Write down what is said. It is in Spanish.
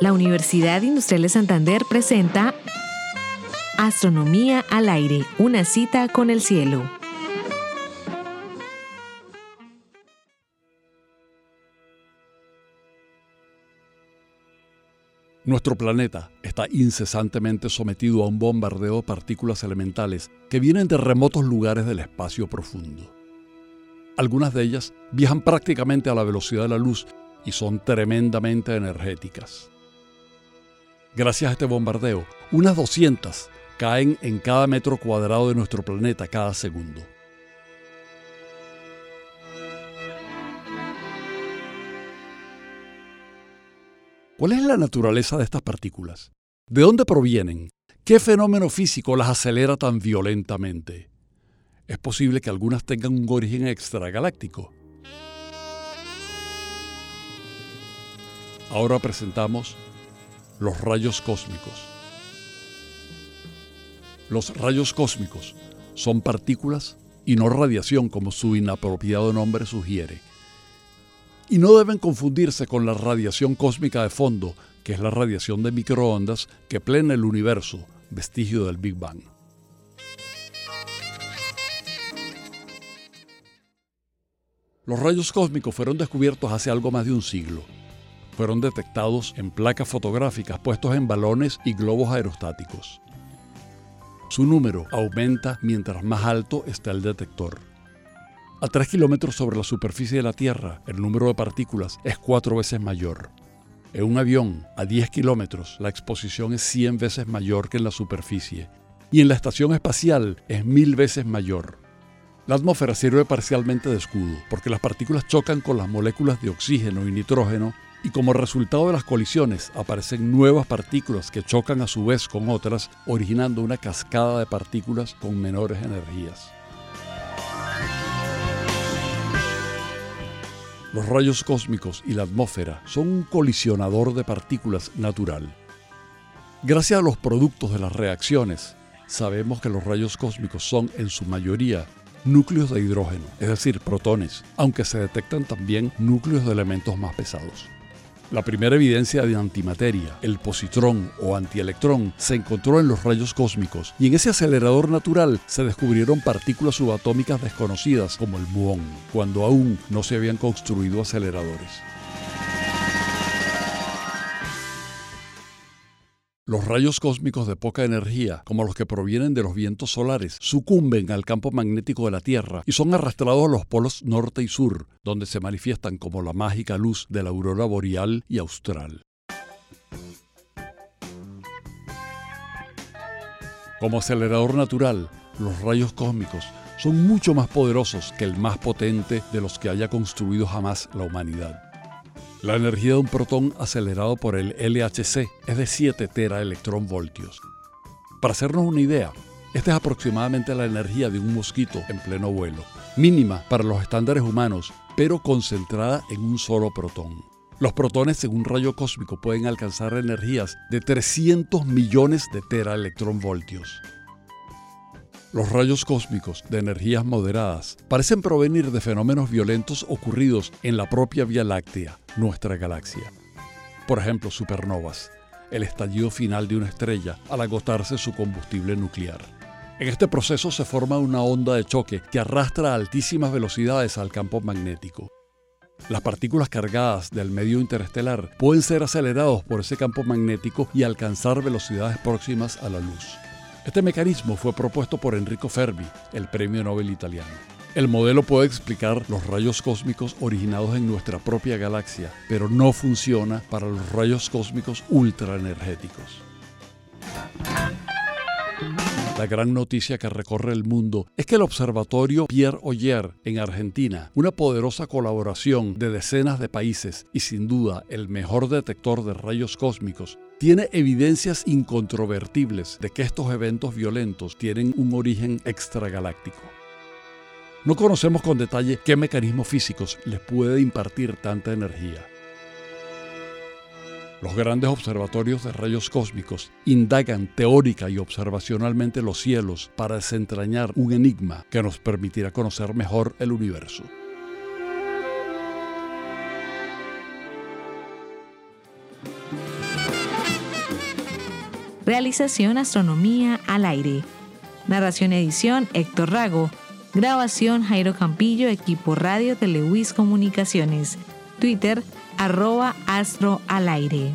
La Universidad Industrial de Santander presenta Astronomía al aire, una cita con el cielo. Nuestro planeta está incesantemente sometido a un bombardeo de partículas elementales que vienen de remotos lugares del espacio profundo. Algunas de ellas viajan prácticamente a la velocidad de la luz y son tremendamente energéticas. Gracias a este bombardeo, unas 200 caen en cada metro cuadrado de nuestro planeta cada segundo. ¿Cuál es la naturaleza de estas partículas? ¿De dónde provienen? ¿Qué fenómeno físico las acelera tan violentamente? Es posible que algunas tengan un origen extragaláctico. Ahora presentamos los rayos cósmicos. Los rayos cósmicos son partículas y no radiación como su inapropiado nombre sugiere. Y no deben confundirse con la radiación cósmica de fondo, que es la radiación de microondas que plena el universo, vestigio del Big Bang. Los rayos cósmicos fueron descubiertos hace algo más de un siglo. Fueron detectados en placas fotográficas puestos en balones y globos aerostáticos. Su número aumenta mientras más alto está el detector. A 3 kilómetros sobre la superficie de la Tierra, el número de partículas es cuatro veces mayor. En un avión, a 10 kilómetros, la exposición es 100 veces mayor que en la superficie. Y en la estación espacial es mil veces mayor. La atmósfera sirve parcialmente de escudo, porque las partículas chocan con las moléculas de oxígeno y nitrógeno y como resultado de las colisiones aparecen nuevas partículas que chocan a su vez con otras, originando una cascada de partículas con menores energías. Los rayos cósmicos y la atmósfera son un colisionador de partículas natural. Gracias a los productos de las reacciones, sabemos que los rayos cósmicos son en su mayoría núcleos de hidrógeno, es decir, protones, aunque se detectan también núcleos de elementos más pesados. La primera evidencia de antimateria, el positrón o antielectrón, se encontró en los rayos cósmicos y en ese acelerador natural se descubrieron partículas subatómicas desconocidas como el muón, cuando aún no se habían construido aceleradores. Los rayos cósmicos de poca energía, como los que provienen de los vientos solares, sucumben al campo magnético de la Tierra y son arrastrados a los polos norte y sur, donde se manifiestan como la mágica luz de la aurora boreal y austral. Como acelerador natural, los rayos cósmicos son mucho más poderosos que el más potente de los que haya construido jamás la humanidad. La energía de un protón acelerado por el LHC es de 7 teraelectronvoltios. Para hacernos una idea, esta es aproximadamente la energía de un mosquito en pleno vuelo, mínima para los estándares humanos, pero concentrada en un solo protón. Los protones en un rayo cósmico pueden alcanzar energías de 300 millones de teraelectronvoltios. Los rayos cósmicos de energías moderadas parecen provenir de fenómenos violentos ocurridos en la propia Vía Láctea, nuestra galaxia. Por ejemplo, supernovas, el estallido final de una estrella al agotarse su combustible nuclear. En este proceso se forma una onda de choque que arrastra a altísimas velocidades al campo magnético. Las partículas cargadas del medio interestelar pueden ser acelerados por ese campo magnético y alcanzar velocidades próximas a la luz. Este mecanismo fue propuesto por Enrico Fermi, el premio Nobel italiano. El modelo puede explicar los rayos cósmicos originados en nuestra propia galaxia, pero no funciona para los rayos cósmicos ultraenergéticos. La gran noticia que recorre el mundo es que el observatorio Pierre Oyer en Argentina, una poderosa colaboración de decenas de países y sin duda el mejor detector de rayos cósmicos, tiene evidencias incontrovertibles de que estos eventos violentos tienen un origen extragaláctico. No conocemos con detalle qué mecanismos físicos les puede impartir tanta energía. Los grandes observatorios de rayos cósmicos indagan teórica y observacionalmente los cielos para desentrañar un enigma que nos permitirá conocer mejor el universo. Realización Astronomía al aire. Narración edición Héctor Rago. Grabación Jairo Campillo, equipo radio de Comunicaciones. Twitter arroba astro al aire.